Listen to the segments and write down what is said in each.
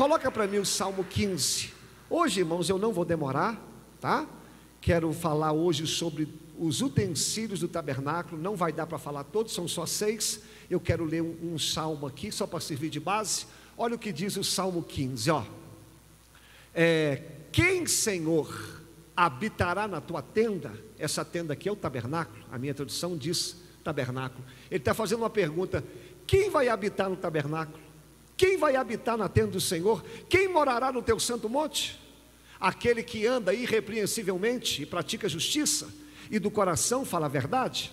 Coloca para mim o Salmo 15. Hoje, irmãos, eu não vou demorar, tá? Quero falar hoje sobre os utensílios do tabernáculo. Não vai dar para falar todos, são só seis. Eu quero ler um, um salmo aqui, só para servir de base. Olha o que diz o Salmo 15, ó. É, quem, Senhor, habitará na tua tenda? Essa tenda aqui é o tabernáculo. A minha tradução diz tabernáculo. Ele está fazendo uma pergunta: quem vai habitar no tabernáculo? Quem vai habitar na tenda do Senhor? Quem morará no teu santo monte? Aquele que anda irrepreensivelmente e pratica justiça, e do coração fala a verdade,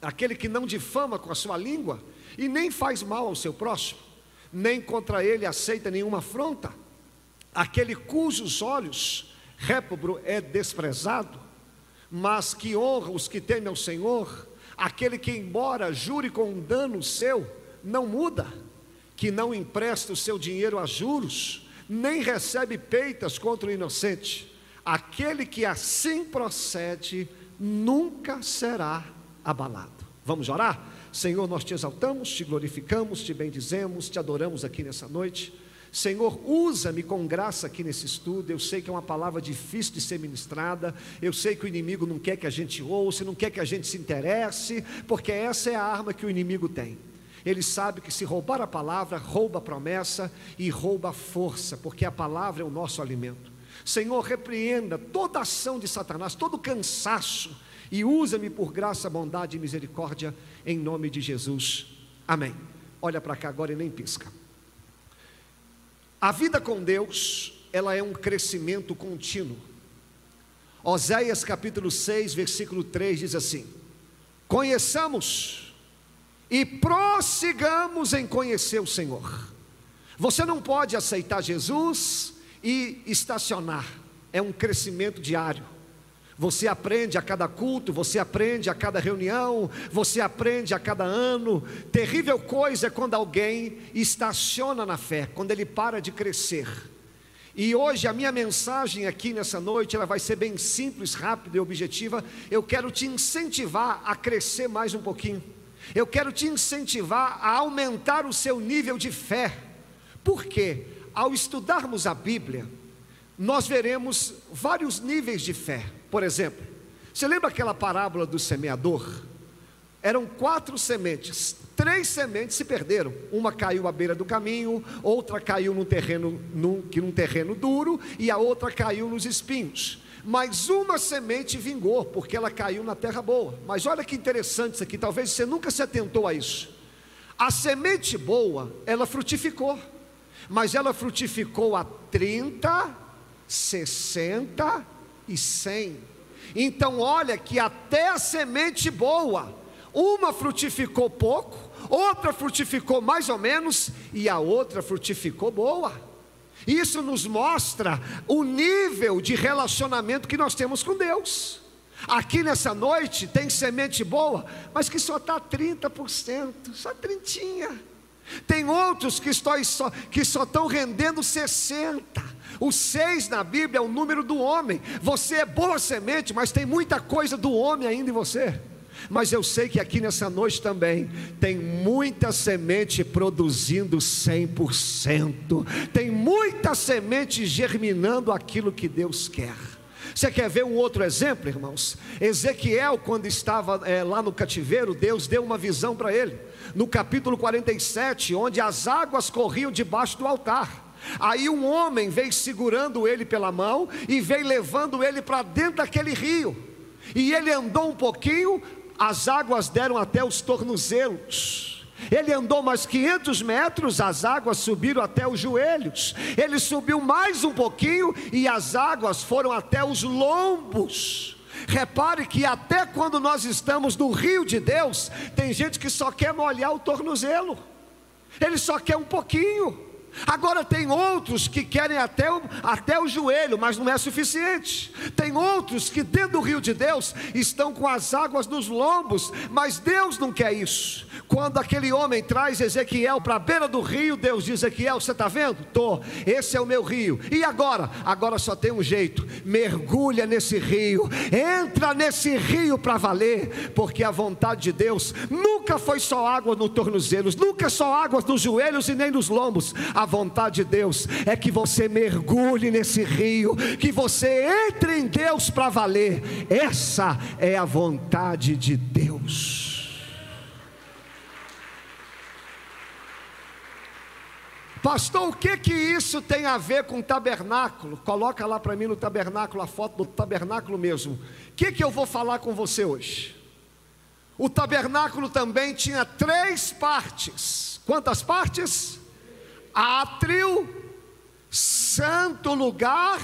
aquele que não difama com a sua língua e nem faz mal ao seu próximo, nem contra ele aceita nenhuma afronta, aquele cujos olhos réprobo é desprezado, mas que honra os que temem ao Senhor, aquele que, embora jure com um dano seu, não muda que não empresta o seu dinheiro a juros, nem recebe peitas contra o inocente. Aquele que assim procede nunca será abalado. Vamos orar? Senhor, nós te exaltamos, te glorificamos, te bendizemos, te adoramos aqui nessa noite. Senhor, usa-me com graça aqui nesse estudo. Eu sei que é uma palavra difícil de ser ministrada. Eu sei que o inimigo não quer que a gente ouça, não quer que a gente se interesse, porque essa é a arma que o inimigo tem. Ele sabe que se roubar a palavra, rouba a promessa e rouba a força, porque a palavra é o nosso alimento. Senhor, repreenda toda ação de Satanás, todo cansaço, e usa-me por graça, bondade e misericórdia, em nome de Jesus. Amém. Olha para cá agora e nem pisca. A vida com Deus, ela é um crescimento contínuo. Oséias capítulo 6, versículo 3 diz assim: Conheçamos e prossigamos em conhecer o Senhor. Você não pode aceitar Jesus e estacionar, é um crescimento diário. Você aprende a cada culto, você aprende a cada reunião, você aprende a cada ano. Terrível coisa é quando alguém estaciona na fé, quando ele para de crescer. E hoje a minha mensagem aqui nessa noite, ela vai ser bem simples, rápida e objetiva. Eu quero te incentivar a crescer mais um pouquinho. Eu quero te incentivar a aumentar o seu nível de fé, porque ao estudarmos a Bíblia, nós veremos vários níveis de fé. Por exemplo, você lembra aquela parábola do semeador? Eram quatro sementes, três sementes se perderam. Uma caiu à beira do caminho, outra caiu num terreno, num, num terreno duro, e a outra caiu nos espinhos mas uma semente vingou, porque ela caiu na terra boa. Mas olha que interessante isso aqui, talvez você nunca se atentou a isso. A semente boa, ela frutificou, mas ela frutificou a 30, 60 e 100. Então, olha que até a semente boa, uma frutificou pouco, outra frutificou mais ou menos, e a outra frutificou boa. Isso nos mostra o nível de relacionamento que nós temos com Deus. Aqui nessa noite tem semente boa, mas que só está 30%, só trintinha. Tem outros que, estão, só, que só estão rendendo 60%. O seis na Bíblia é o número do homem. Você é boa semente, mas tem muita coisa do homem ainda em você. Mas eu sei que aqui nessa noite também tem muita semente produzindo 100%, tem muita semente germinando aquilo que Deus quer. Você quer ver um outro exemplo, irmãos? Ezequiel, quando estava é, lá no cativeiro, Deus deu uma visão para ele, no capítulo 47, onde as águas corriam debaixo do altar. Aí um homem veio segurando ele pela mão e veio levando ele para dentro daquele rio. E ele andou um pouquinho, as águas deram até os tornozelos. Ele andou mais 500 metros, as águas subiram até os joelhos. Ele subiu mais um pouquinho e as águas foram até os lombos. Repare que até quando nós estamos no rio de Deus, tem gente que só quer molhar o tornozelo, ele só quer um pouquinho. Agora tem outros que querem até o, até o joelho, mas não é suficiente. Tem outros que dentro do rio de Deus estão com as águas nos lombos, mas Deus não quer isso. Quando aquele homem traz Ezequiel para a beira do rio, Deus diz: Ezequiel, você está vendo? Tô. Esse é o meu rio. E agora? Agora só tem um jeito: mergulha nesse rio, entra nesse rio para valer, porque a vontade de Deus nunca foi só água nos tornozelos, nunca só água nos joelhos e nem nos lombos A vontade de Deus é que você mergulhe nesse rio, que você entre em Deus para valer. Essa é a vontade de Deus. Pastor, o que que isso tem a ver com o tabernáculo? Coloca lá para mim no tabernáculo a foto do tabernáculo mesmo. O que que eu vou falar com você hoje? O tabernáculo também tinha três partes. Quantas partes? Átrio, santo lugar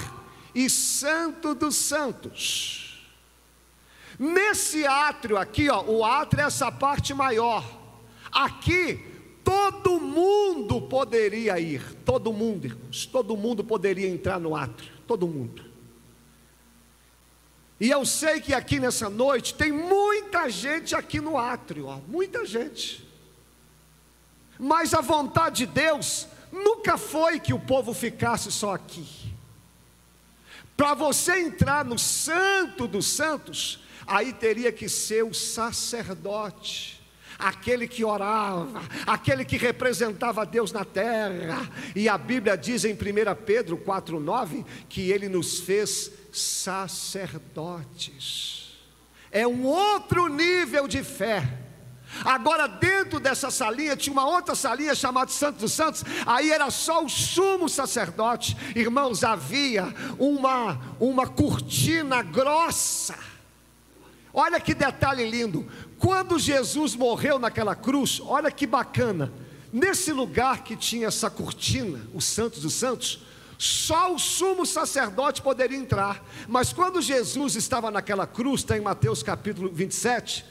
e santo dos santos. Nesse átrio aqui, ó, o átrio é essa parte maior. Aqui todo mundo poderia ir, todo mundo, irmãos, todo mundo poderia entrar no átrio, todo mundo. E eu sei que aqui nessa noite tem muita gente aqui no átrio, ó, muita gente. Mas a vontade de Deus nunca foi que o povo ficasse só aqui. Para você entrar no Santo dos Santos, aí teria que ser o sacerdote aquele que orava, aquele que representava Deus na terra. E a Bíblia diz em 1 Pedro 4,9 que ele nos fez sacerdotes. É um outro nível de fé. Agora, dentro dessa salinha, tinha uma outra salinha chamada Santo dos Santos, aí era só o sumo sacerdote. Irmãos, havia uma, uma cortina grossa. Olha que detalhe lindo. Quando Jesus morreu naquela cruz, olha que bacana, nesse lugar que tinha essa cortina, o Santos dos Santos, só o sumo sacerdote poderia entrar, mas quando Jesus estava naquela cruz, está em Mateus capítulo 27,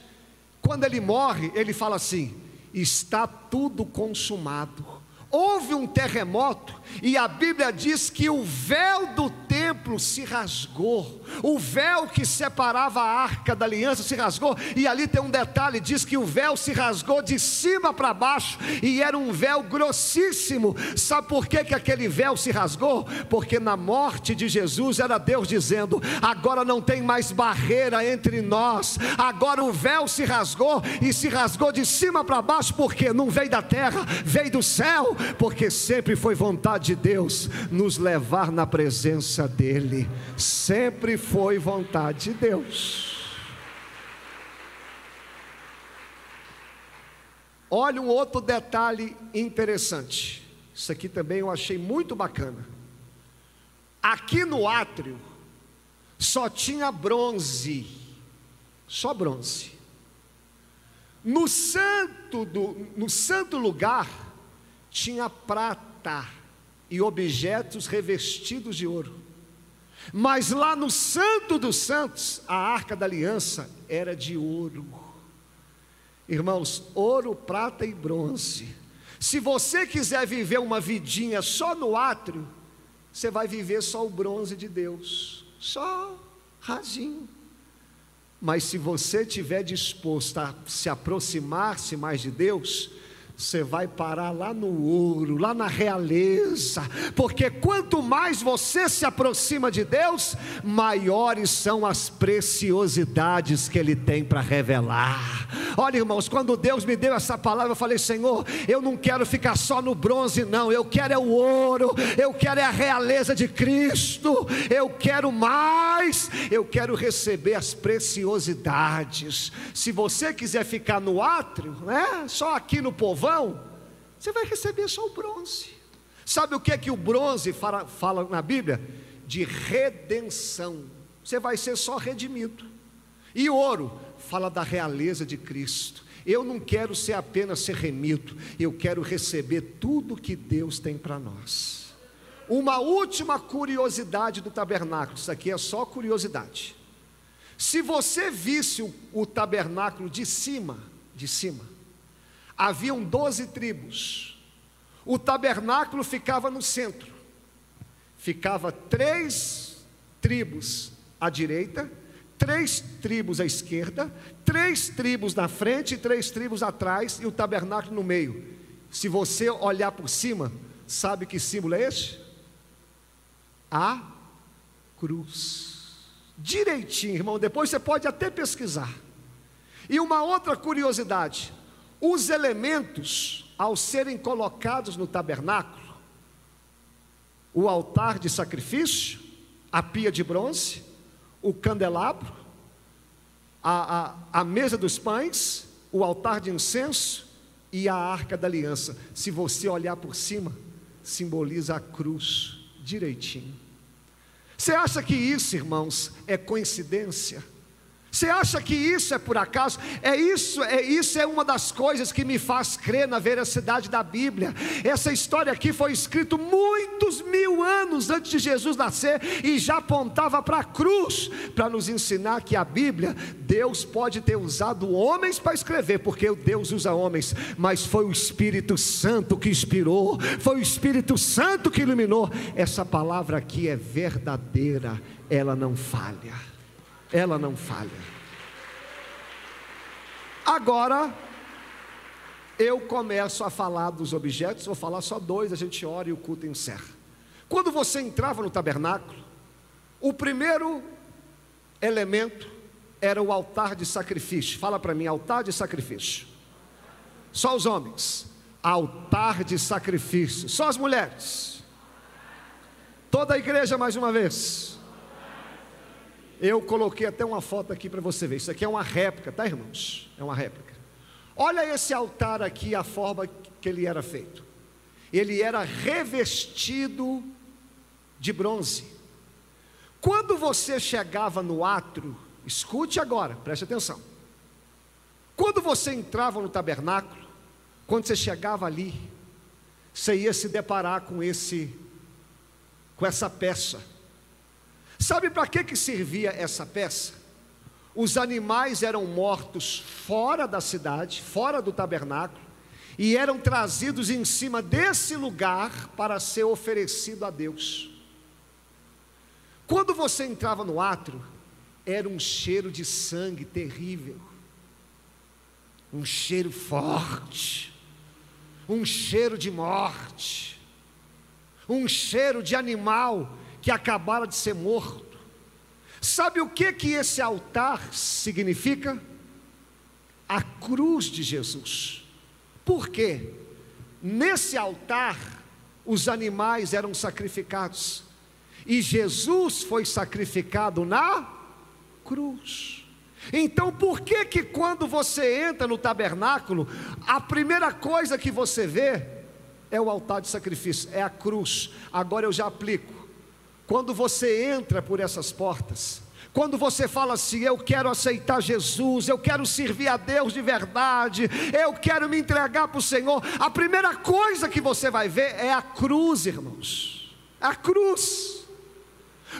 quando ele morre, ele fala assim: está tudo consumado. Houve um terremoto e a Bíblia diz que o véu do templo se rasgou, o véu que separava a arca da aliança se rasgou, e ali tem um detalhe: diz que o véu se rasgou de cima para baixo, e era um véu grossíssimo. Sabe por que, que aquele véu se rasgou? Porque na morte de Jesus era Deus dizendo: agora não tem mais barreira entre nós, agora o véu se rasgou e se rasgou de cima para baixo, porque não veio da terra, veio do céu, porque sempre foi vontade de Deus nos levar na presença dEle, sempre foi vontade de Deus. Olha um outro detalhe interessante. Isso aqui também eu achei muito bacana. Aqui no átrio só tinha bronze, só bronze. No santo do, no santo lugar tinha prata e objetos revestidos de ouro. Mas lá no Santo dos Santos, a arca da aliança era de ouro. Irmãos, ouro, prata e bronze. Se você quiser viver uma vidinha só no átrio, você vai viver só o bronze de Deus, só rasinho. Mas se você estiver disposto a se aproximar-se mais de Deus, você vai parar lá no ouro, lá na realeza, porque quanto mais você se aproxima de Deus, maiores são as preciosidades que Ele tem para revelar. Olha, irmãos, quando Deus me deu essa palavra, eu falei: Senhor, eu não quero ficar só no bronze, não, eu quero é o ouro, eu quero é a realeza de Cristo, eu quero mais, eu quero receber as preciosidades. Se você quiser ficar no átrio, né, só aqui no povo povão, você vai receber só o bronze. Sabe o que é que o bronze fala, fala na Bíblia? De redenção. Você vai ser só redimido. E ouro fala da realeza de Cristo. Eu não quero ser apenas ser remido, eu quero receber tudo que Deus tem para nós. Uma última curiosidade do tabernáculo, isso aqui é só curiosidade. Se você visse o, o tabernáculo de cima, de cima, haviam doze tribos. O tabernáculo ficava no centro. Ficava três tribos à direita, três tribos à esquerda, três tribos na frente e três tribos atrás e o tabernáculo no meio. Se você olhar por cima, sabe que símbolo é este? A cruz. Direitinho, irmão, depois você pode até pesquisar. E uma outra curiosidade: os elementos, ao serem colocados no tabernáculo, o altar de sacrifício, a pia de bronze, o candelabro, a, a, a mesa dos pães, o altar de incenso e a arca da aliança. Se você olhar por cima, simboliza a cruz direitinho. Você acha que isso, irmãos, é coincidência? Você acha que isso é por acaso? É isso, é isso é uma das coisas que me faz crer na veracidade da Bíblia. Essa história aqui foi escrita muitos mil anos antes de Jesus nascer e já apontava para a cruz para nos ensinar que a Bíblia Deus pode ter usado homens para escrever, porque Deus usa homens, mas foi o Espírito Santo que inspirou, foi o Espírito Santo que iluminou. Essa palavra aqui é verdadeira, ela não falha ela não falha. Agora, eu começo a falar dos objetos, vou falar só dois, a gente ora e o culto encerra. Quando você entrava no tabernáculo, o primeiro elemento era o altar de sacrifício. Fala para mim, altar de sacrifício. Só os homens. Altar de sacrifício. Só as mulheres. Toda a igreja mais uma vez. Eu coloquei até uma foto aqui para você ver. Isso aqui é uma réplica, tá, irmãos? É uma réplica. Olha esse altar aqui, a forma que ele era feito. Ele era revestido de bronze. Quando você chegava no átrio, escute agora, preste atenção. Quando você entrava no tabernáculo, quando você chegava ali, você ia se deparar com esse com essa peça Sabe para que, que servia essa peça? Os animais eram mortos fora da cidade, fora do tabernáculo, e eram trazidos em cima desse lugar para ser oferecido a Deus. Quando você entrava no átrio, era um cheiro de sangue terrível, um cheiro forte, um cheiro de morte, um cheiro de animal que acabara de ser morto. Sabe o que que esse altar significa? A cruz de Jesus. Por quê? Nesse altar os animais eram sacrificados e Jesus foi sacrificado na cruz. Então, por que que quando você entra no tabernáculo, a primeira coisa que você vê é o altar de sacrifício, é a cruz. Agora eu já aplico. Quando você entra por essas portas, quando você fala assim, eu quero aceitar Jesus, eu quero servir a Deus de verdade, eu quero me entregar para o Senhor, a primeira coisa que você vai ver é a cruz, irmãos. A cruz.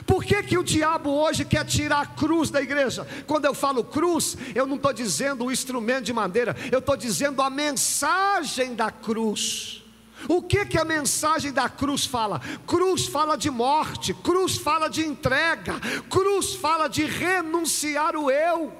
Por que, que o diabo hoje quer tirar a cruz da igreja? Quando eu falo cruz, eu não estou dizendo o instrumento de madeira, eu estou dizendo a mensagem da cruz. O que que a mensagem da cruz fala? Cruz fala de morte, cruz fala de entrega, cruz fala de renunciar o eu.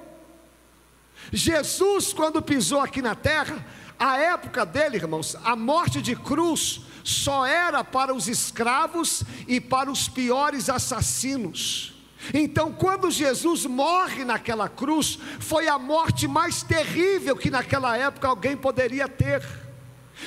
Jesus, quando pisou aqui na terra, a época dele, irmãos, a morte de cruz só era para os escravos e para os piores assassinos. Então, quando Jesus morre naquela cruz, foi a morte mais terrível que naquela época alguém poderia ter.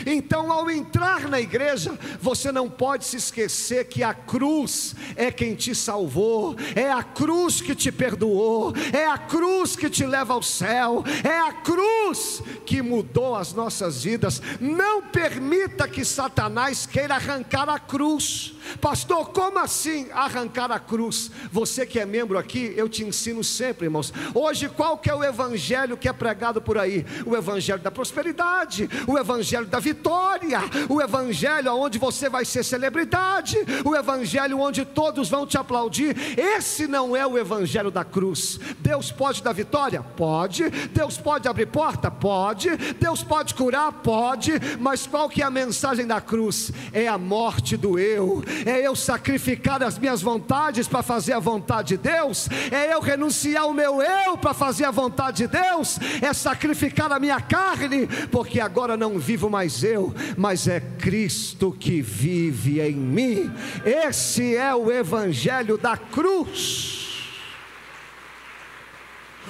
Então, ao entrar na igreja, você não pode se esquecer que a cruz é quem te salvou, é a cruz que te perdoou, é a cruz que te leva ao céu, é a cruz que mudou as nossas vidas. Não permita que Satanás queira arrancar a cruz. Pastor, como assim arrancar a cruz? Você que é membro aqui, eu te ensino sempre, irmãos. Hoje, qual que é o evangelho que é pregado por aí? O evangelho da prosperidade, o evangelho da vitória, o evangelho onde você vai ser celebridade, o evangelho onde todos vão te aplaudir. Esse não é o evangelho da cruz. Deus pode dar vitória? Pode. Deus pode abrir porta? Pode. Deus pode curar? Pode. Mas qual que é a mensagem da cruz? É a morte do eu é eu sacrificar as minhas vontades para fazer a vontade de Deus, é eu renunciar o meu eu para fazer a vontade de Deus, é sacrificar a minha carne, porque agora não vivo mais eu, mas é Cristo que vive em mim. Esse é o Evangelho da cruz.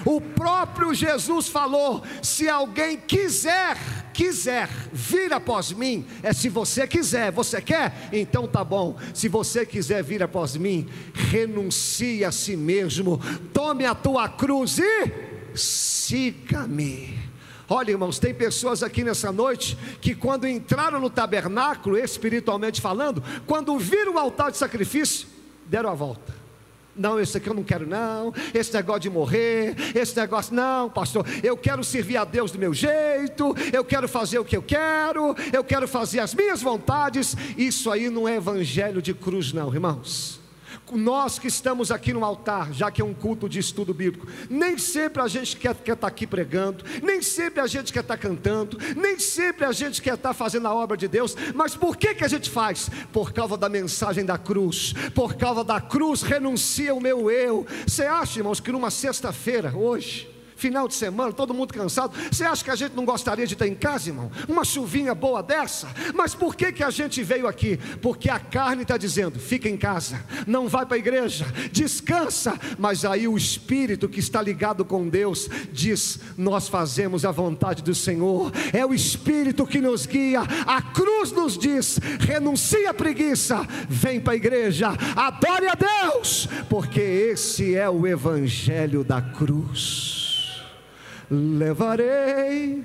O próprio Jesus falou: se alguém quiser quiser vir após mim, é se você quiser, você quer? Então tá bom. Se você quiser vir após mim, renuncie a si mesmo, tome a tua cruz e siga-me. Olha, irmãos, tem pessoas aqui nessa noite que, quando entraram no tabernáculo, espiritualmente falando, quando viram o altar de sacrifício, deram a volta. Não, esse aqui eu não quero, não. Esse negócio de morrer, esse negócio, não, pastor. Eu quero servir a Deus do meu jeito, eu quero fazer o que eu quero, eu quero fazer as minhas vontades. Isso aí não é evangelho de cruz, não, irmãos nós que estamos aqui no altar, já que é um culto de estudo bíblico, nem sempre a gente quer, quer estar aqui pregando, nem sempre a gente quer estar cantando, nem sempre a gente quer estar fazendo a obra de Deus, mas por que, que a gente faz? Por causa da mensagem da cruz, por causa da cruz renuncia o meu eu. Você acha, irmãos, que numa sexta-feira, hoje, final de semana, todo mundo cansado. Você acha que a gente não gostaria de estar em casa, irmão? Uma chuvinha boa dessa? Mas por que, que a gente veio aqui? Porque a carne está dizendo: fica em casa, não vai para a igreja, descansa. Mas aí o espírito que está ligado com Deus diz: nós fazemos a vontade do Senhor. É o espírito que nos guia. A cruz nos diz: renuncia à preguiça, vem para a igreja, adore a Deus, porque esse é o evangelho da cruz levarei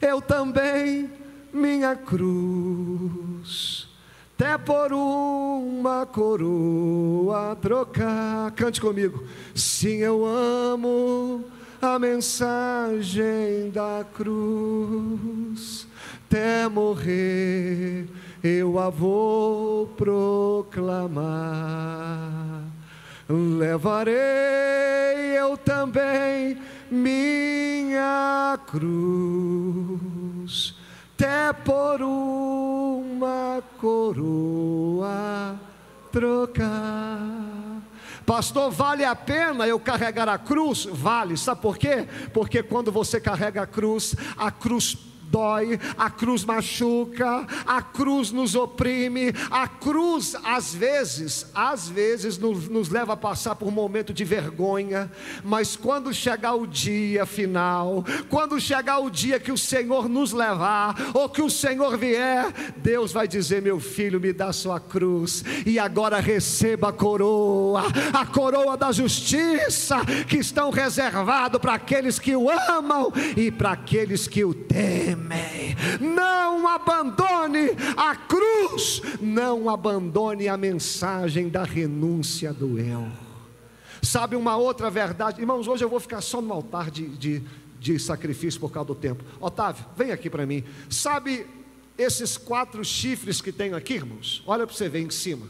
eu também minha cruz, até por uma coroa trocar. Cante comigo. Sim, eu amo a mensagem da cruz, até morrer eu a vou proclamar. Levarei eu também minha cruz, até por uma coroa trocar. Pastor, vale a pena eu carregar a cruz? Vale, sabe por quê? Porque quando você carrega a cruz, a cruz dói, a cruz machuca, a cruz nos oprime, a cruz às vezes, às vezes nos, nos leva a passar por um momento de vergonha, mas quando chegar o dia final, quando chegar o dia que o Senhor nos levar, ou que o Senhor vier, Deus vai dizer: Meu filho, me dá sua cruz, e agora receba a coroa, a coroa da justiça, que estão reservado para aqueles que o amam e para aqueles que o temem amém. Não abandone a cruz, não abandone a mensagem da renúncia do eu. Sabe uma outra verdade, irmãos? Hoje eu vou ficar só no altar de, de, de sacrifício por causa do tempo. Otávio, vem aqui para mim. Sabe esses quatro chifres que tenho aqui, irmãos? Olha para você ver em cima.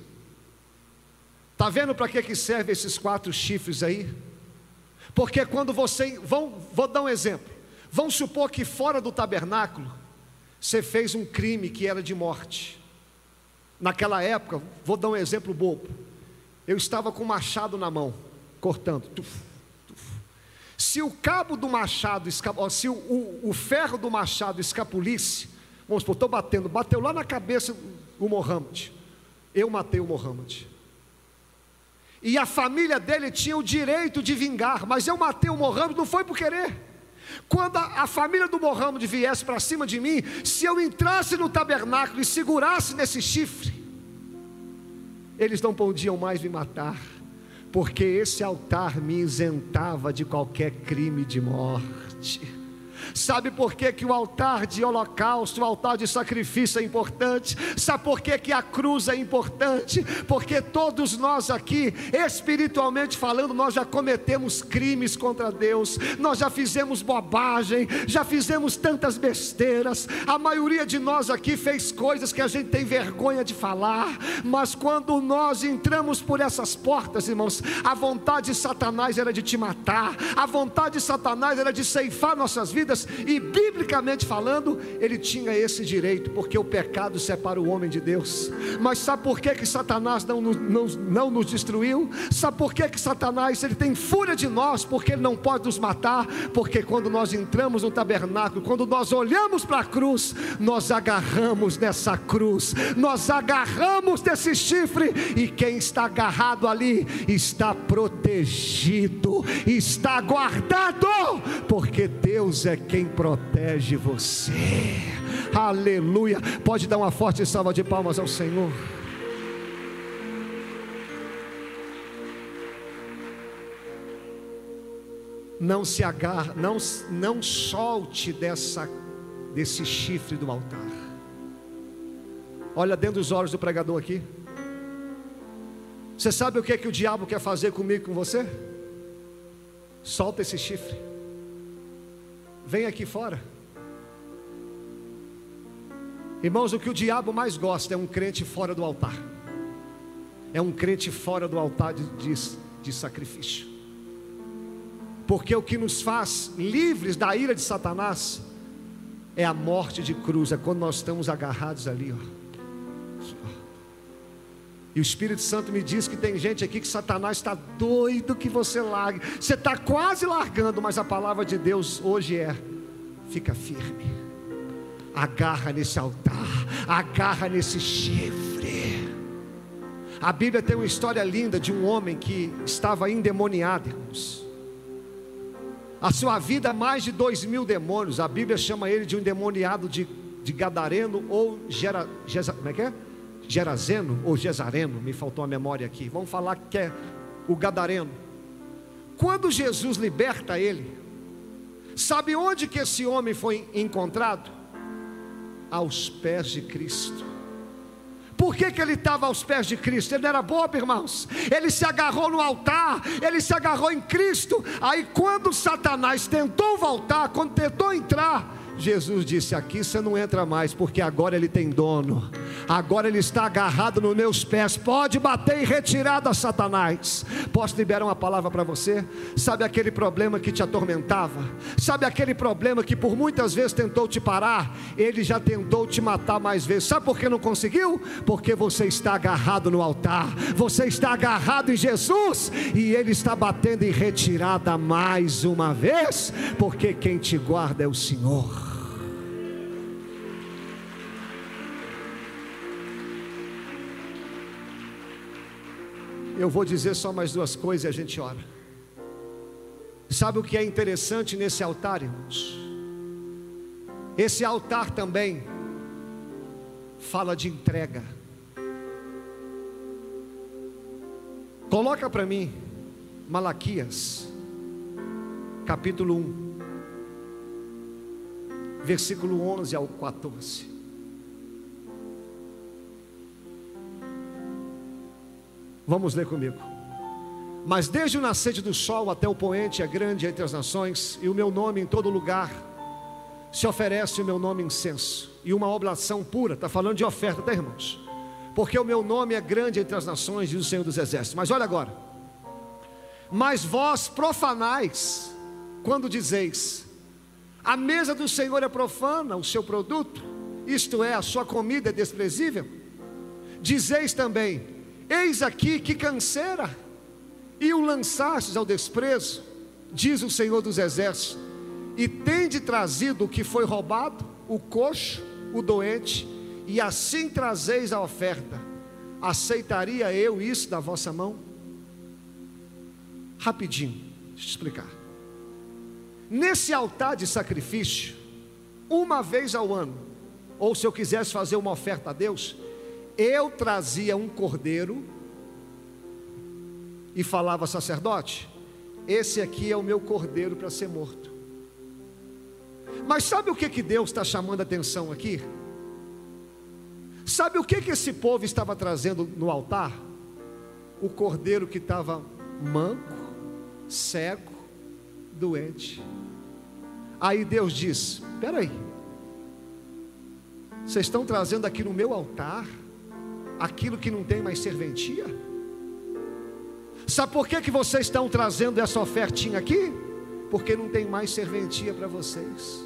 Está vendo para que, que servem esses quatro chifres aí? Porque quando você. Vão, vou dar um exemplo. Vamos supor que fora do tabernáculo você fez um crime que era de morte. Naquela época, vou dar um exemplo bobo. Eu estava com o machado na mão, cortando. Tuf, tuf. Se o cabo do machado, se o, o, o ferro do machado escapulisse, vamos supor, estou batendo, bateu lá na cabeça o Mohammed. Eu matei o Mohammed. E a família dele tinha o direito de vingar, mas eu matei o Mohammed não foi por querer. Quando a, a família do Mohammed viesse para cima de mim, se eu entrasse no tabernáculo e segurasse nesse chifre, eles não podiam mais me matar, porque esse altar me isentava de qualquer crime de morte. Sabe por que, que o altar de holocausto, o altar de sacrifício é importante? Sabe por que, que a cruz é importante? Porque todos nós aqui, espiritualmente falando, nós já cometemos crimes contra Deus, nós já fizemos bobagem, já fizemos tantas besteiras. A maioria de nós aqui fez coisas que a gente tem vergonha de falar, mas quando nós entramos por essas portas, irmãos, a vontade de Satanás era de te matar, a vontade de Satanás era de ceifar nossas vidas vidas, e biblicamente falando, ele tinha esse direito, porque o pecado separa o homem de Deus. Mas sabe por que, que Satanás não, não, não nos destruiu? Sabe por que, que Satanás ele tem fúria de nós? Porque ele não pode nos matar, porque quando nós entramos no tabernáculo, quando nós olhamos para a cruz, nós agarramos nessa cruz, nós agarramos desse chifre, e quem está agarrado ali está protegido, está guardado, porque Deus é quem protege você. Aleluia. Pode dar uma forte salva de palmas ao Senhor. Não se agarre, não, não solte dessa, desse chifre do altar. Olha dentro dos olhos do pregador aqui. Você sabe o que é que o diabo quer fazer comigo e com você? Solta esse chifre. Vem aqui fora. Irmãos, o que o diabo mais gosta é um crente fora do altar. É um crente fora do altar de, de, de sacrifício. Porque o que nos faz livres da ira de Satanás é a morte de cruz, é quando nós estamos agarrados ali, ó. E o Espírito Santo me diz que tem gente aqui que Satanás está doido que você largue. Você está quase largando, mas a palavra de Deus hoje é: fica firme, agarra nesse altar, agarra nesse chifre. A Bíblia tem uma história linda de um homem que estava endemoniado, irmãos. A sua vida, mais de dois mil demônios. A Bíblia chama ele de um endemoniado de, de Gadareno ou Gera, Gera, como é que é? Gerazeno ou Gesareno, me faltou a memória aqui. Vamos falar que é o Gadareno. Quando Jesus liberta ele, sabe onde que esse homem foi encontrado? Aos pés de Cristo. Por que, que ele estava aos pés de Cristo? Ele não era bobo, irmãos. Ele se agarrou no altar, ele se agarrou em Cristo. Aí, quando Satanás tentou voltar, quando tentou entrar, Jesus disse: Aqui você não entra mais, porque agora ele tem dono, agora ele está agarrado nos meus pés. Pode bater em retirada, Satanás. Posso liberar uma palavra para você? Sabe aquele problema que te atormentava? Sabe aquele problema que por muitas vezes tentou te parar? Ele já tentou te matar mais vezes. Sabe por que não conseguiu? Porque você está agarrado no altar, você está agarrado em Jesus e ele está batendo em retirada mais uma vez, porque quem te guarda é o Senhor. Eu vou dizer só mais duas coisas e a gente ora. Sabe o que é interessante nesse altar, irmãos? Esse altar também fala de entrega. Coloca para mim Malaquias, capítulo 1, versículo 11 ao 14. Vamos ler comigo. Mas desde o nascer do sol até o poente é grande entre as nações, e o meu nome em todo lugar se oferece o meu nome incenso e uma oblação pura. Está falando de oferta, tá, irmãos? Porque o meu nome é grande entre as nações, diz o Senhor dos Exércitos. Mas olha agora. Mas vós profanais, quando dizeis: a mesa do Senhor é profana, o seu produto, isto é, a sua comida é desprezível. Dizeis também: Eis aqui que canseira, e o lançastes ao desprezo, diz o Senhor dos Exércitos, e tende trazido o que foi roubado, o coxo, o doente, e assim trazeis a oferta. Aceitaria eu isso da vossa mão? Rapidinho, deixa eu explicar. Nesse altar de sacrifício, uma vez ao ano, ou se eu quisesse fazer uma oferta a Deus, eu trazia um cordeiro e falava, sacerdote, esse aqui é o meu cordeiro para ser morto. Mas sabe o que, que Deus está chamando a atenção aqui? Sabe o que, que esse povo estava trazendo no altar? O cordeiro que estava manco, cego, doente. Aí Deus diz: Espera aí, vocês estão trazendo aqui no meu altar aquilo que não tem mais serventia? Sabe por que, que vocês estão trazendo essa ofertinha aqui? Porque não tem mais serventia para vocês.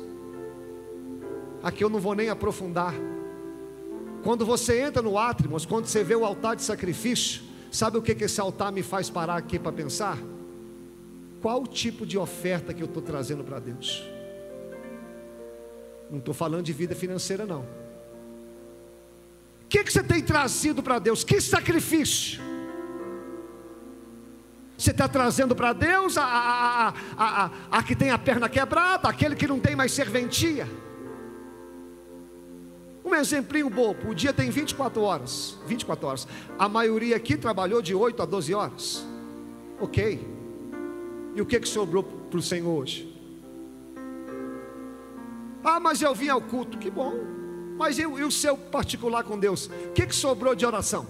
Aqui eu não vou nem aprofundar. Quando você entra no átrio, quando você vê o altar de sacrifício, sabe o que, que esse altar me faz parar aqui para pensar? Qual o tipo de oferta que eu estou trazendo para Deus? Não estou falando de vida financeira, não. O que, que você tem trazido para Deus? Que sacrifício? Você está trazendo para Deus a, a, a, a, que tem a perna quebrada, aquele que não tem mais serventia. Um exemplinho bobo: o dia tem 24 horas. 24 horas. A maioria aqui trabalhou de 8 a 12 horas. Ok. E o que, que sobrou para o Senhor hoje? Ah, mas eu vim ao culto, que bom. Mas e, o seu particular com Deus? O que, que sobrou de oração?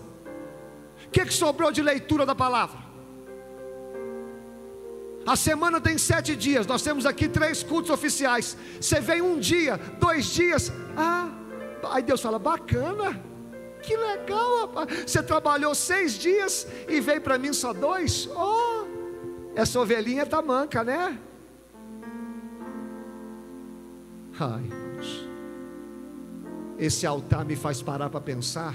O que, que sobrou de leitura da palavra? A semana tem sete dias, nós temos aqui três cultos oficiais. Você vem um dia, dois dias, ah, aí Deus fala: bacana, que legal, rapaz. Você trabalhou seis dias e veio para mim só dois? Oh, essa ovelhinha está manca, né? Ai, esse altar me faz parar para pensar,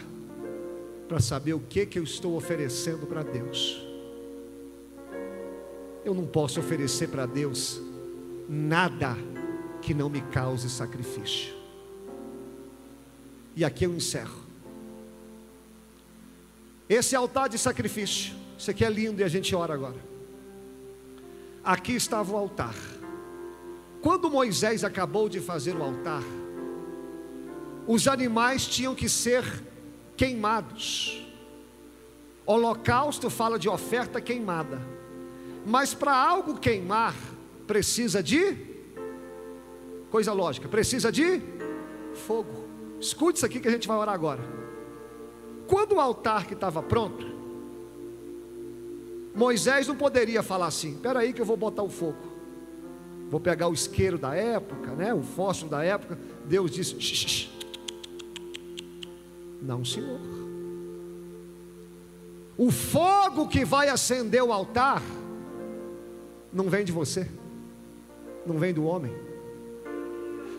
para saber o que que eu estou oferecendo para Deus. Eu não posso oferecer para Deus nada que não me cause sacrifício. E aqui eu encerro. Esse altar de sacrifício, isso aqui é lindo e a gente ora agora. Aqui estava o altar. Quando Moisés acabou de fazer o altar, os animais tinham que ser queimados. Holocausto fala de oferta queimada. Mas para algo queimar, precisa de coisa lógica, precisa de fogo. Escute isso aqui que a gente vai orar agora. Quando o altar que estava pronto, Moisés não poderia falar assim: espera aí que eu vou botar o fogo. Vou pegar o isqueiro da época, né, o fósforo da época. Deus disse. Não, senhor. O fogo que vai acender o altar não vem de você, não vem do homem.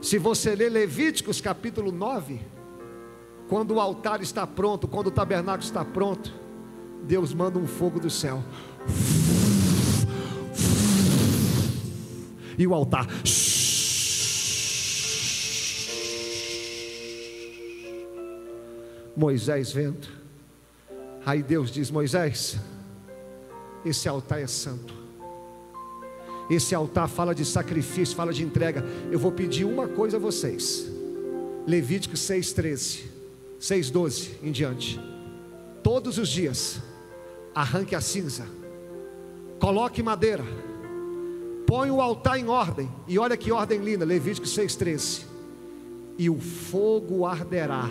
Se você ler Levíticos capítulo 9, quando o altar está pronto, quando o tabernáculo está pronto, Deus manda um fogo do céu. E o altar. Moisés vendo. Aí Deus diz: Moisés, esse altar é santo. Esse altar fala de sacrifício, fala de entrega. Eu vou pedir uma coisa a vocês. Levítico 6:13, 6:12 em diante. Todos os dias, arranque a cinza, coloque madeira, põe o altar em ordem. E olha que ordem linda, Levítico 6:13. E o fogo arderá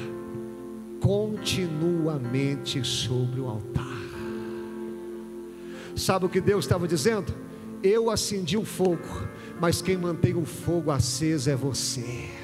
continuamente sobre o altar. Sabe o que Deus estava dizendo? Eu acendi o fogo, mas quem mantém o fogo aceso é você.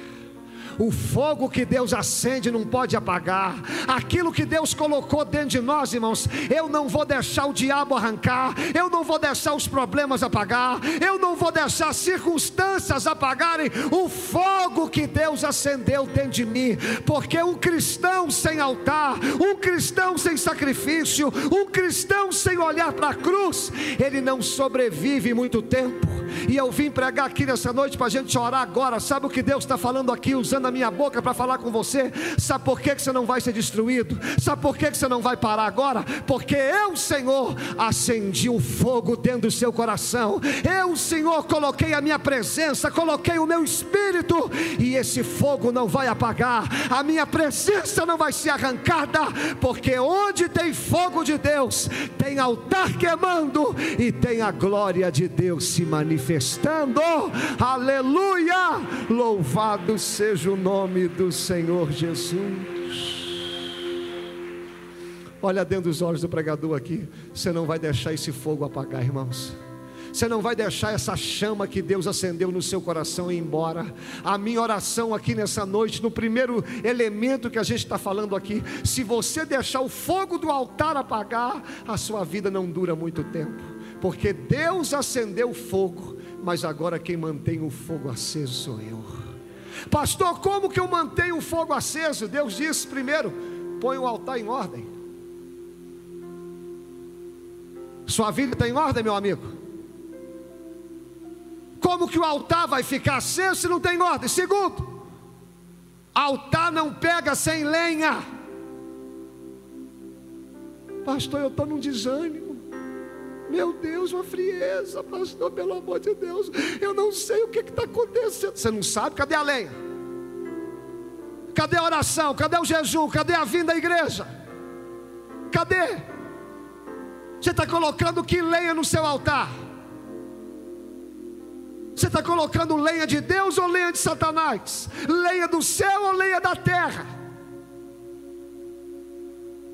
O fogo que Deus acende não pode apagar. Aquilo que Deus colocou dentro de nós, irmãos, eu não vou deixar o diabo arrancar, eu não vou deixar os problemas apagar, eu não vou deixar circunstâncias apagarem o fogo que Deus acendeu dentro de mim, porque um cristão sem altar, um cristão sem sacrifício, um cristão sem olhar para a cruz, ele não sobrevive muito tempo. E eu vim pregar aqui nessa noite para a gente orar agora. Sabe o que Deus está falando aqui, usando a minha boca para falar com você? Sabe por que, que você não vai ser destruído? Sabe por que, que você não vai parar agora? Porque eu, Senhor, acendi o fogo dentro do seu coração. Eu, Senhor, coloquei a minha presença, coloquei o meu espírito, e esse fogo não vai apagar. A minha presença não vai ser arrancada, porque onde tem fogo de Deus, tem altar queimando e tem a glória de Deus se manifestando. Aleluia! Louvado seja o nome do Senhor Jesus. Olha dentro dos olhos do pregador aqui. Você não vai deixar esse fogo apagar, irmãos. Você não vai deixar essa chama que Deus acendeu no seu coração ir embora. A minha oração aqui nessa noite, no primeiro elemento que a gente está falando aqui, se você deixar o fogo do altar apagar, a sua vida não dura muito tempo, porque Deus acendeu o fogo mas agora quem mantém o fogo aceso sou eu. Pastor, como que eu mantenho o fogo aceso? Deus disse primeiro: põe o altar em ordem. Sua vida está em ordem, meu amigo? Como que o altar vai ficar aceso se não tem ordem? Segundo, altar não pega sem lenha. Pastor, eu estou num desânimo. Meu Deus, uma frieza, pastor, pelo amor de Deus. Eu não sei o que está acontecendo. Você não sabe? Cadê a lenha? Cadê a oração? Cadê o jejum? Cadê a vinda à igreja? Cadê? Você está colocando que lenha no seu altar? Você está colocando lenha de Deus ou lenha de Satanás? Lenha do céu ou lenha da terra?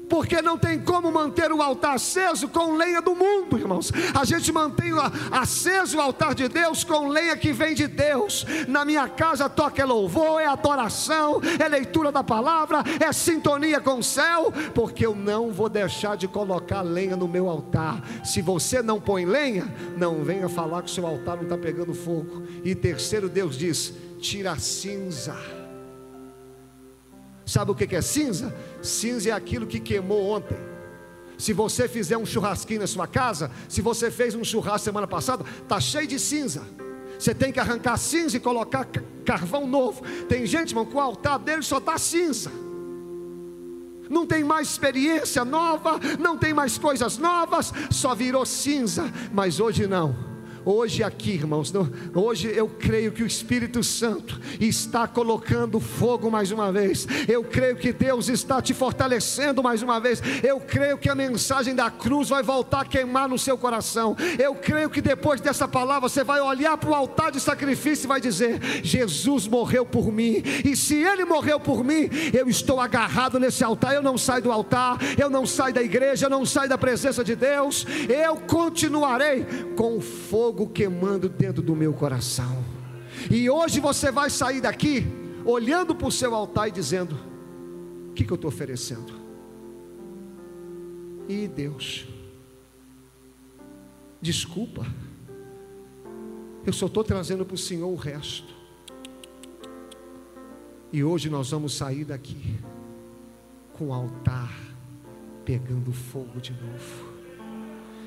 Porque não tem como manter o altar aceso com lenha do mundo, irmãos. A gente mantém aceso o altar de Deus com lenha que vem de Deus. Na minha casa toca é louvor, é adoração, é leitura da palavra, é sintonia com o céu, porque eu não vou deixar de colocar lenha no meu altar. Se você não põe lenha, não venha falar que o seu altar não está pegando fogo. E terceiro, Deus diz: tira a cinza. Sabe o que é cinza? Cinza é aquilo que queimou ontem. Se você fizer um churrasquinho na sua casa, se você fez um churrasco semana passada, está cheio de cinza. Você tem que arrancar cinza e colocar carvão novo. Tem gente, irmão, que o altar dele só está cinza. Não tem mais experiência nova, não tem mais coisas novas, só virou cinza. Mas hoje não. Hoje aqui, irmãos, hoje eu creio que o Espírito Santo está colocando fogo mais uma vez. Eu creio que Deus está te fortalecendo mais uma vez. Eu creio que a mensagem da cruz vai voltar a queimar no seu coração. Eu creio que depois dessa palavra você vai olhar para o altar de sacrifício e vai dizer: Jesus morreu por mim. E se ele morreu por mim, eu estou agarrado nesse altar. Eu não saio do altar, eu não saio da igreja, eu não saio da presença de Deus. Eu continuarei com fogo fogo queimando dentro do meu coração. E hoje você vai sair daqui olhando para o seu altar e dizendo: O que, que eu estou oferecendo? E Deus, desculpa, eu só estou trazendo para o Senhor o resto. E hoje nós vamos sair daqui com o altar pegando fogo de novo.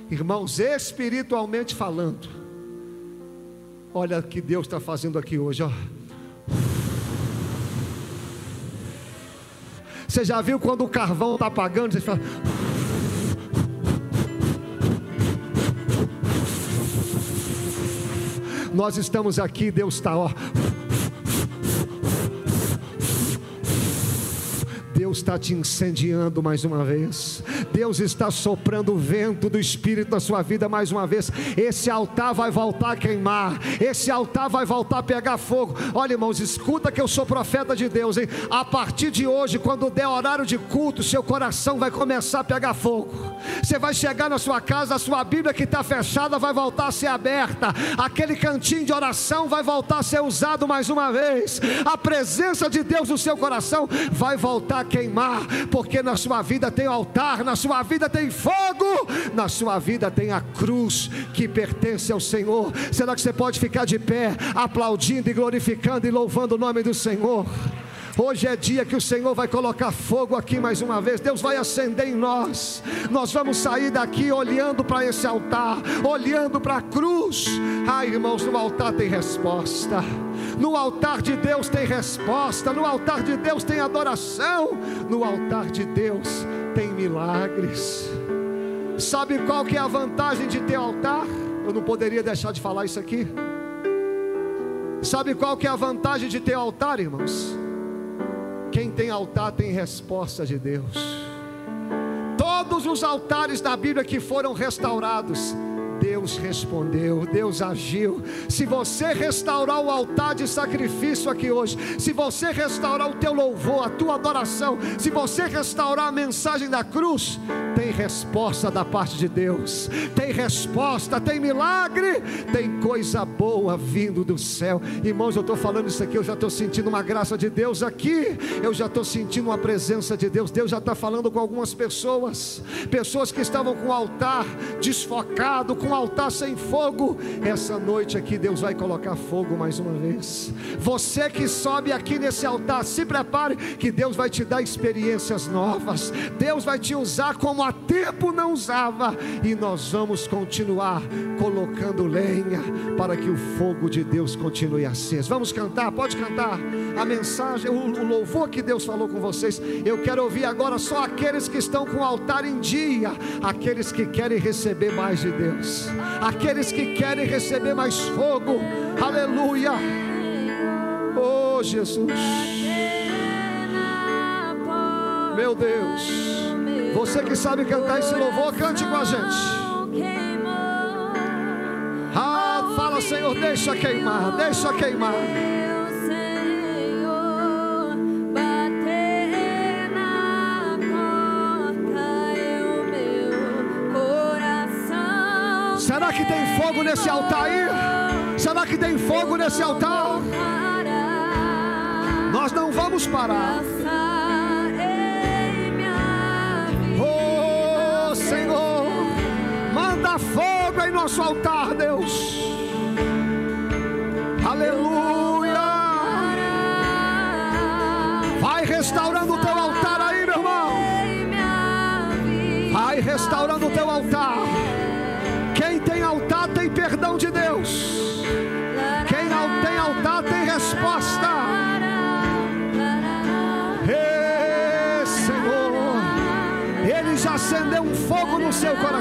Irmãos, espiritualmente falando, olha o que Deus está fazendo aqui hoje, ó. Você já viu quando o carvão está apagando? Você fala. Nós estamos aqui, Deus está, ó. Deus está te incendiando mais uma vez. Deus está soprando o vento do Espírito na sua vida mais uma vez. Esse altar vai voltar a queimar. Esse altar vai voltar a pegar fogo. Olha, irmãos, escuta que eu sou profeta de Deus, hein? A partir de hoje, quando der horário de culto, seu coração vai começar a pegar fogo. Você vai chegar na sua casa, a sua Bíblia que está fechada vai voltar a ser aberta. Aquele cantinho de oração vai voltar a ser usado mais uma vez. A presença de Deus no seu coração vai voltar a queimar, porque na sua vida tem altar, na sua vida tem fogo, na sua vida tem a cruz que pertence ao Senhor. Será que você pode ficar de pé, aplaudindo e glorificando e louvando o nome do Senhor? Hoje é dia que o Senhor vai colocar fogo aqui mais uma vez. Deus vai acender em nós. Nós vamos sair daqui olhando para esse altar, olhando para a cruz. Ai, irmãos, no altar tem resposta. No altar de Deus tem resposta. No altar de Deus tem adoração. No altar de Deus tem milagres. Sabe qual que é a vantagem de ter altar? Eu não poderia deixar de falar isso aqui. Sabe qual que é a vantagem de ter altar, irmãos? Quem tem altar tem resposta de Deus. Todos os altares da Bíblia que foram restaurados, Deus respondeu, Deus agiu. Se você restaurar o altar de sacrifício aqui hoje, se você restaurar o teu louvor, a tua adoração, se você restaurar a mensagem da cruz, tem resposta da parte de Deus, tem resposta, tem milagre, tem coisa boa vindo do céu. Irmãos, eu estou falando isso aqui, eu já estou sentindo uma graça de Deus aqui, eu já estou sentindo uma presença de Deus. Deus já está falando com algumas pessoas, pessoas que estavam com o altar desfocado, com com altar sem fogo, essa noite aqui Deus vai colocar fogo mais uma vez. Você que sobe aqui nesse altar, se prepare que Deus vai te dar experiências novas. Deus vai te usar como há tempo não usava e nós vamos continuar colocando lenha para que o fogo de Deus continue aceso. Vamos cantar, pode cantar a mensagem, o, o louvor que Deus falou com vocês. Eu quero ouvir agora só aqueles que estão com o altar em dia, aqueles que querem receber mais de Deus aqueles que querem receber mais fogo, aleluia. Oh Jesus. Meu Deus. Você que sabe cantar esse louvor, cante com a gente. Ah, fala, Senhor, deixa queimar, deixa queimar. Será que tem fogo nesse altar aí? Será que tem fogo nesse altar? Nós não vamos parar. Oh Senhor, manda fogo em nosso altar, Deus.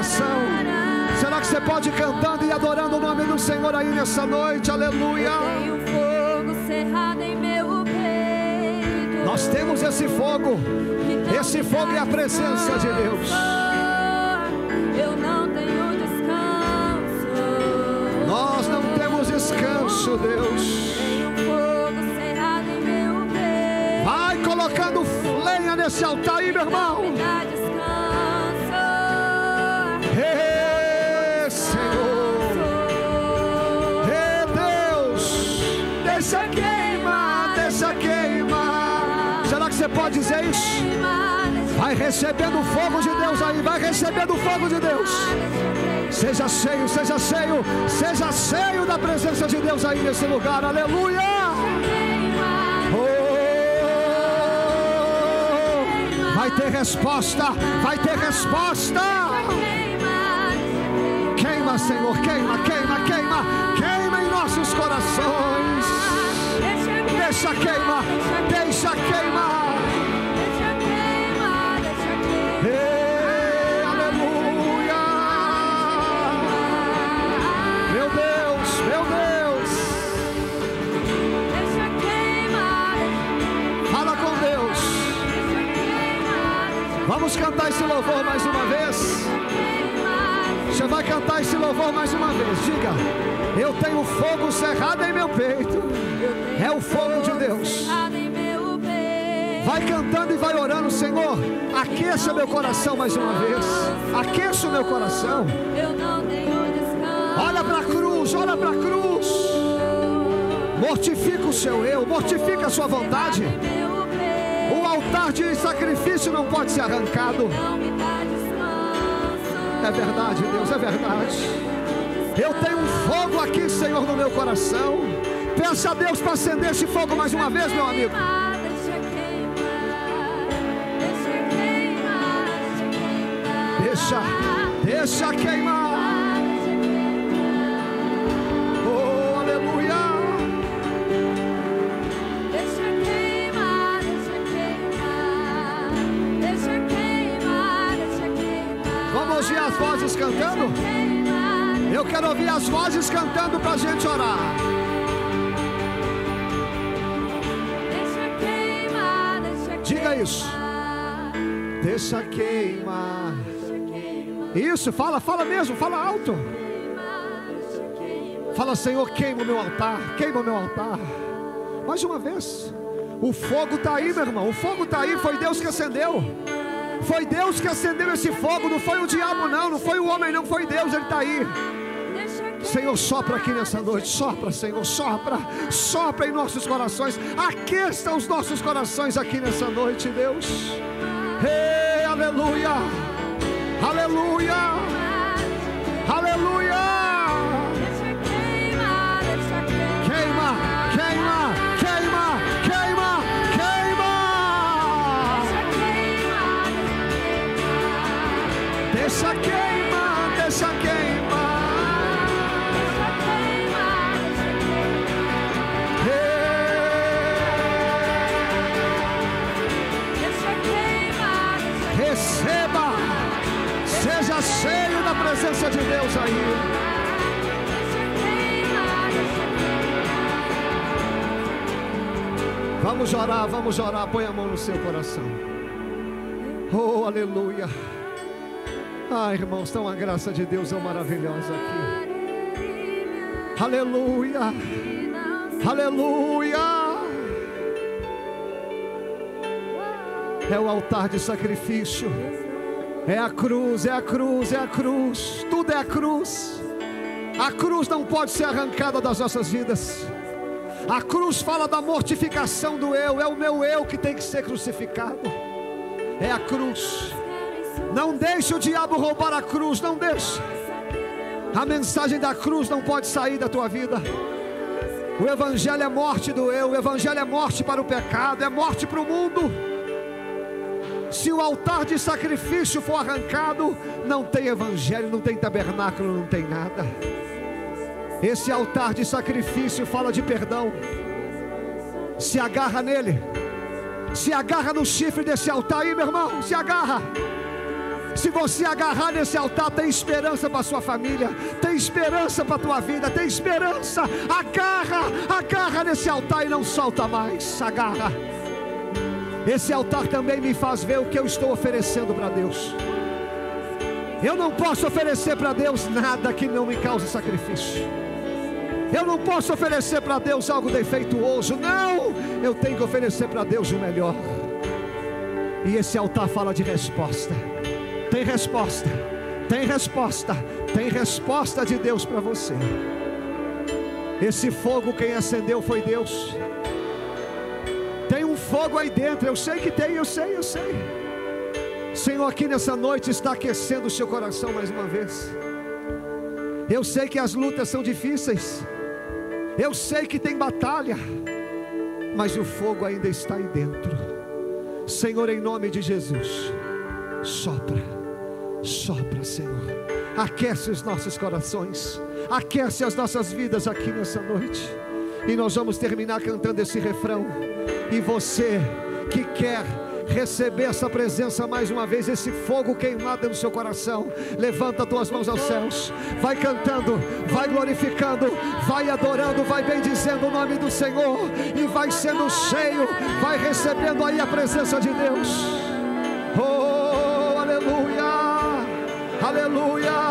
Será que você pode ir cantando e adorando o nome do Senhor aí nessa noite? Aleluia. Tenho fogo cerrado em meu peito. Nós temos esse fogo. Esse fogo é a presença de Deus. Eu não tenho descanso. Nós não temos descanso, Deus. Vai colocando lenha nesse altar aí, meu irmão. Deixa queimar, deixa queimar. Será que você pode dizer isso? Vai recebendo o fogo de Deus aí, vai recebendo o fogo de Deus. Seja cheio, seja cheio, seja cheio da presença de Deus aí nesse lugar, aleluia. Oh, vai ter resposta, vai ter resposta. Queima, Senhor, queima, queima, queima, queima em nossos corações. Deixa queimar, deixa queimar. Ei, aleluia. Meu Deus, meu Deus. Fala com Deus. Vamos cantar esse louvor mais uma vez. Você vai cantar esse louvor mais uma vez. Diga: Eu tenho fogo cerrado em meu peito. É o fogo de Deus. Vai cantando e vai orando, Senhor. Aqueça meu coração mais uma vez. Aqueça o meu coração. Olha para a cruz, olha para a cruz. Mortifica o seu eu, mortifica a sua vontade. O altar de sacrifício não pode ser arrancado. É verdade, Deus, é verdade. Eu tenho um fogo aqui, Senhor, no meu coração. Peça a Deus para acender esse fogo mais uma vez, meu amigo. Deixa deixa queimar. Oh, aleluia. Deixa queimar, deixa queimar, deixa queimar, deixa queimar. Vamos ouvir as vozes cantando? Eu quero ouvir as vozes cantando para a gente orar. Isso. Deixa queimar. Isso, fala, fala mesmo, fala alto. Fala, Senhor, queima o meu altar, queima o meu altar. Mais uma vez. O fogo está aí, meu irmão. O fogo está aí. Foi Deus que acendeu. Foi Deus que acendeu esse fogo. Não foi o diabo, não. Não foi o homem, não. Foi Deus. Ele está aí. Senhor, sopra aqui nessa noite. Sopra, Senhor. Sopra. Sopra em nossos corações. Aqueça os nossos corações aqui nessa noite, Deus. Ei. Aleluia. Aleluia. Vamos orar, vamos orar. Põe a mão no seu coração. Oh, aleluia. Ah, irmãos, então a graça de Deus é maravilhosa aqui. Aleluia. Aleluia. É o altar de sacrifício. É a cruz, é a cruz, é a cruz. Tudo é a cruz. A cruz não pode ser arrancada das nossas vidas. A cruz fala da mortificação do eu, é o meu eu que tem que ser crucificado. É a cruz. Não deixe o diabo roubar a cruz, não deixe. A mensagem da cruz não pode sair da tua vida. O evangelho é morte do eu, o evangelho é morte para o pecado, é morte para o mundo. Se o altar de sacrifício for arrancado, não tem evangelho, não tem tabernáculo, não tem nada. Esse altar de sacrifício fala de perdão. Se agarra nele. Se agarra no chifre desse altar aí, meu irmão. Se agarra. Se você agarrar nesse altar, tem esperança para sua família, tem esperança para tua vida, tem esperança. Agarra, agarra nesse altar e não solta mais. Agarra. Esse altar também me faz ver o que eu estou oferecendo para Deus. Eu não posso oferecer para Deus nada que não me cause sacrifício. Eu não posso oferecer para Deus algo defeituoso. Não, eu tenho que oferecer para Deus o melhor. E esse altar fala de resposta. Tem resposta. Tem resposta. Tem resposta de Deus para você. Esse fogo quem acendeu foi Deus. Tem um fogo aí dentro. Eu sei que tem, eu sei, eu sei. Senhor, aqui nessa noite está aquecendo o seu coração mais uma vez. Eu sei que as lutas são difíceis. Eu sei que tem batalha, mas o fogo ainda está aí dentro. Senhor, em nome de Jesus, sopra, sopra, Senhor. Aquece os nossos corações, aquece as nossas vidas aqui nessa noite. E nós vamos terminar cantando esse refrão. E você que quer receber essa presença mais uma vez, esse fogo queimado no seu coração. Levanta tuas mãos aos céus, vai cantando, vai glorificando, vai adorando, vai bendizendo o nome do Senhor e vai sendo cheio, vai recebendo aí a presença de Deus. Oh, aleluia, aleluia.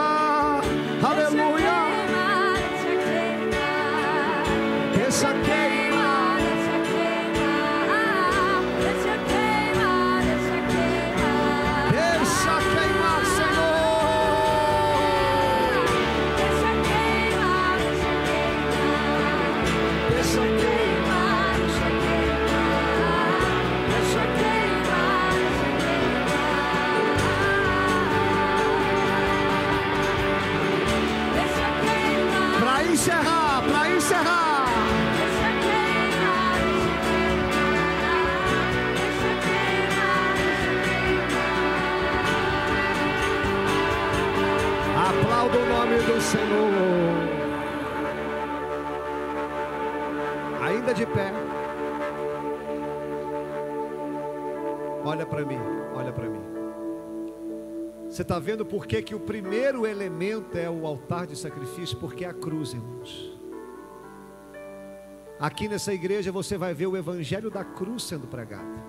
Senhor. Ainda de pé. Olha para mim, olha para mim. Você está vendo por que, que o primeiro elemento é o altar de sacrifício? Porque é a cruz, irmãos. Aqui nessa igreja você vai ver o evangelho da cruz sendo pregado.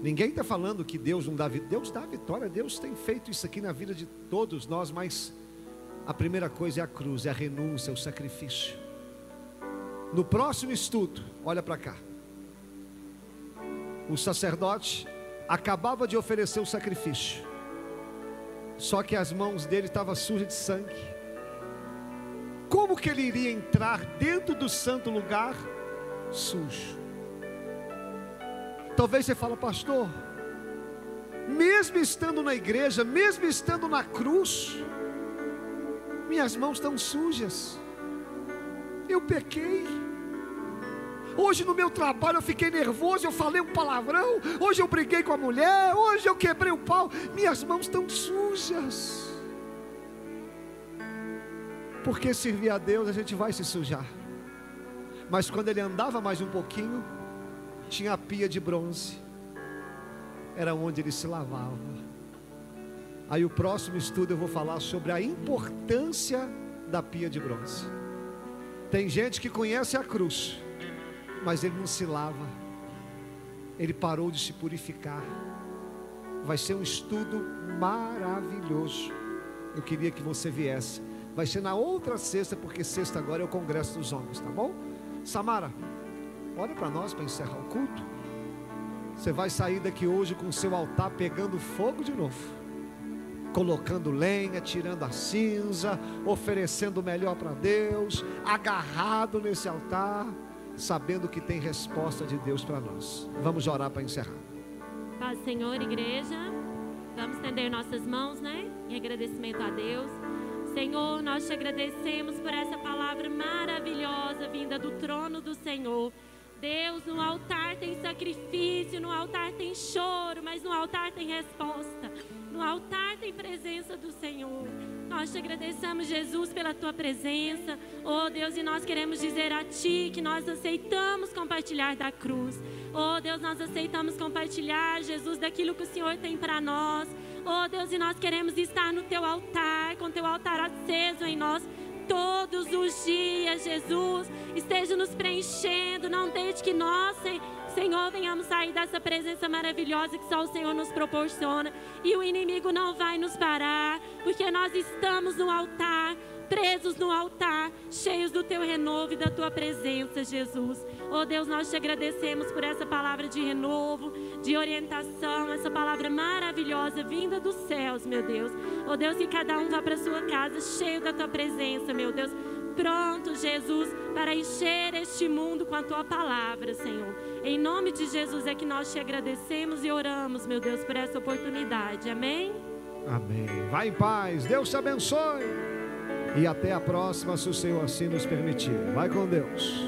Ninguém está falando que Deus não dá vitória. Deus dá vitória, Deus tem feito isso aqui na vida de todos nós, mas a primeira coisa é a cruz, é a renúncia, é o sacrifício. No próximo estudo, olha para cá. O sacerdote acabava de oferecer o sacrifício, só que as mãos dele estavam sujas de sangue. Como que ele iria entrar dentro do santo lugar sujo? Talvez você fale, pastor, mesmo estando na igreja, mesmo estando na cruz, minhas mãos estão sujas. Eu pequei. Hoje no meu trabalho eu fiquei nervoso, eu falei um palavrão. Hoje eu briguei com a mulher, hoje eu quebrei o pau. Minhas mãos estão sujas. Porque servir a Deus a gente vai se sujar. Mas quando ele andava mais um pouquinho, tinha a pia de bronze, era onde ele se lavava. Aí o próximo estudo eu vou falar sobre a importância da pia de bronze. Tem gente que conhece a cruz, mas ele não se lava, ele parou de se purificar. Vai ser um estudo maravilhoso. Eu queria que você viesse. Vai ser na outra sexta, porque sexta agora é o Congresso dos Homens, tá bom? Samara, olha para nós para encerrar o culto. Você vai sair daqui hoje com o seu altar pegando fogo de novo colocando lenha, tirando a cinza, oferecendo o melhor para Deus, agarrado nesse altar, sabendo que tem resposta de Deus para nós. Vamos orar para encerrar. Paz, Senhor, igreja. Vamos estender nossas mãos, né? Em agradecimento a Deus. Senhor, nós te agradecemos por essa palavra maravilhosa vinda do trono do Senhor. Deus, no altar tem sacrifício, no altar tem choro, mas no altar tem resposta. No altar tem presença do Senhor. Nós te agradecemos, Jesus, pela tua presença. Oh Deus, e nós queremos dizer a Ti que nós aceitamos compartilhar da cruz. Oh Deus, nós aceitamos compartilhar, Jesus, daquilo que o Senhor tem para nós. Oh Deus, e nós queremos estar no Teu altar, com Teu altar aceso em nós todos os dias, Jesus. Esteja nos preenchendo, não deixe que nós, Senhor, venhamos sair dessa presença maravilhosa que só o Senhor nos proporciona. E o inimigo não vai nos parar, porque nós estamos no altar, presos no altar, cheios do teu renovo e da tua presença, Jesus. Oh Deus, nós te agradecemos por essa palavra de renovo, de orientação, essa palavra maravilhosa vinda dos céus, meu Deus. Oh Deus, que cada um vá para sua casa cheio da tua presença, meu Deus pronto, Jesus, para encher este mundo com a tua palavra, Senhor. Em nome de Jesus é que nós te agradecemos e oramos, meu Deus, por essa oportunidade. Amém? Amém. Vai em paz. Deus te abençoe. E até a próxima, se o Senhor assim nos permitir. Vai com Deus.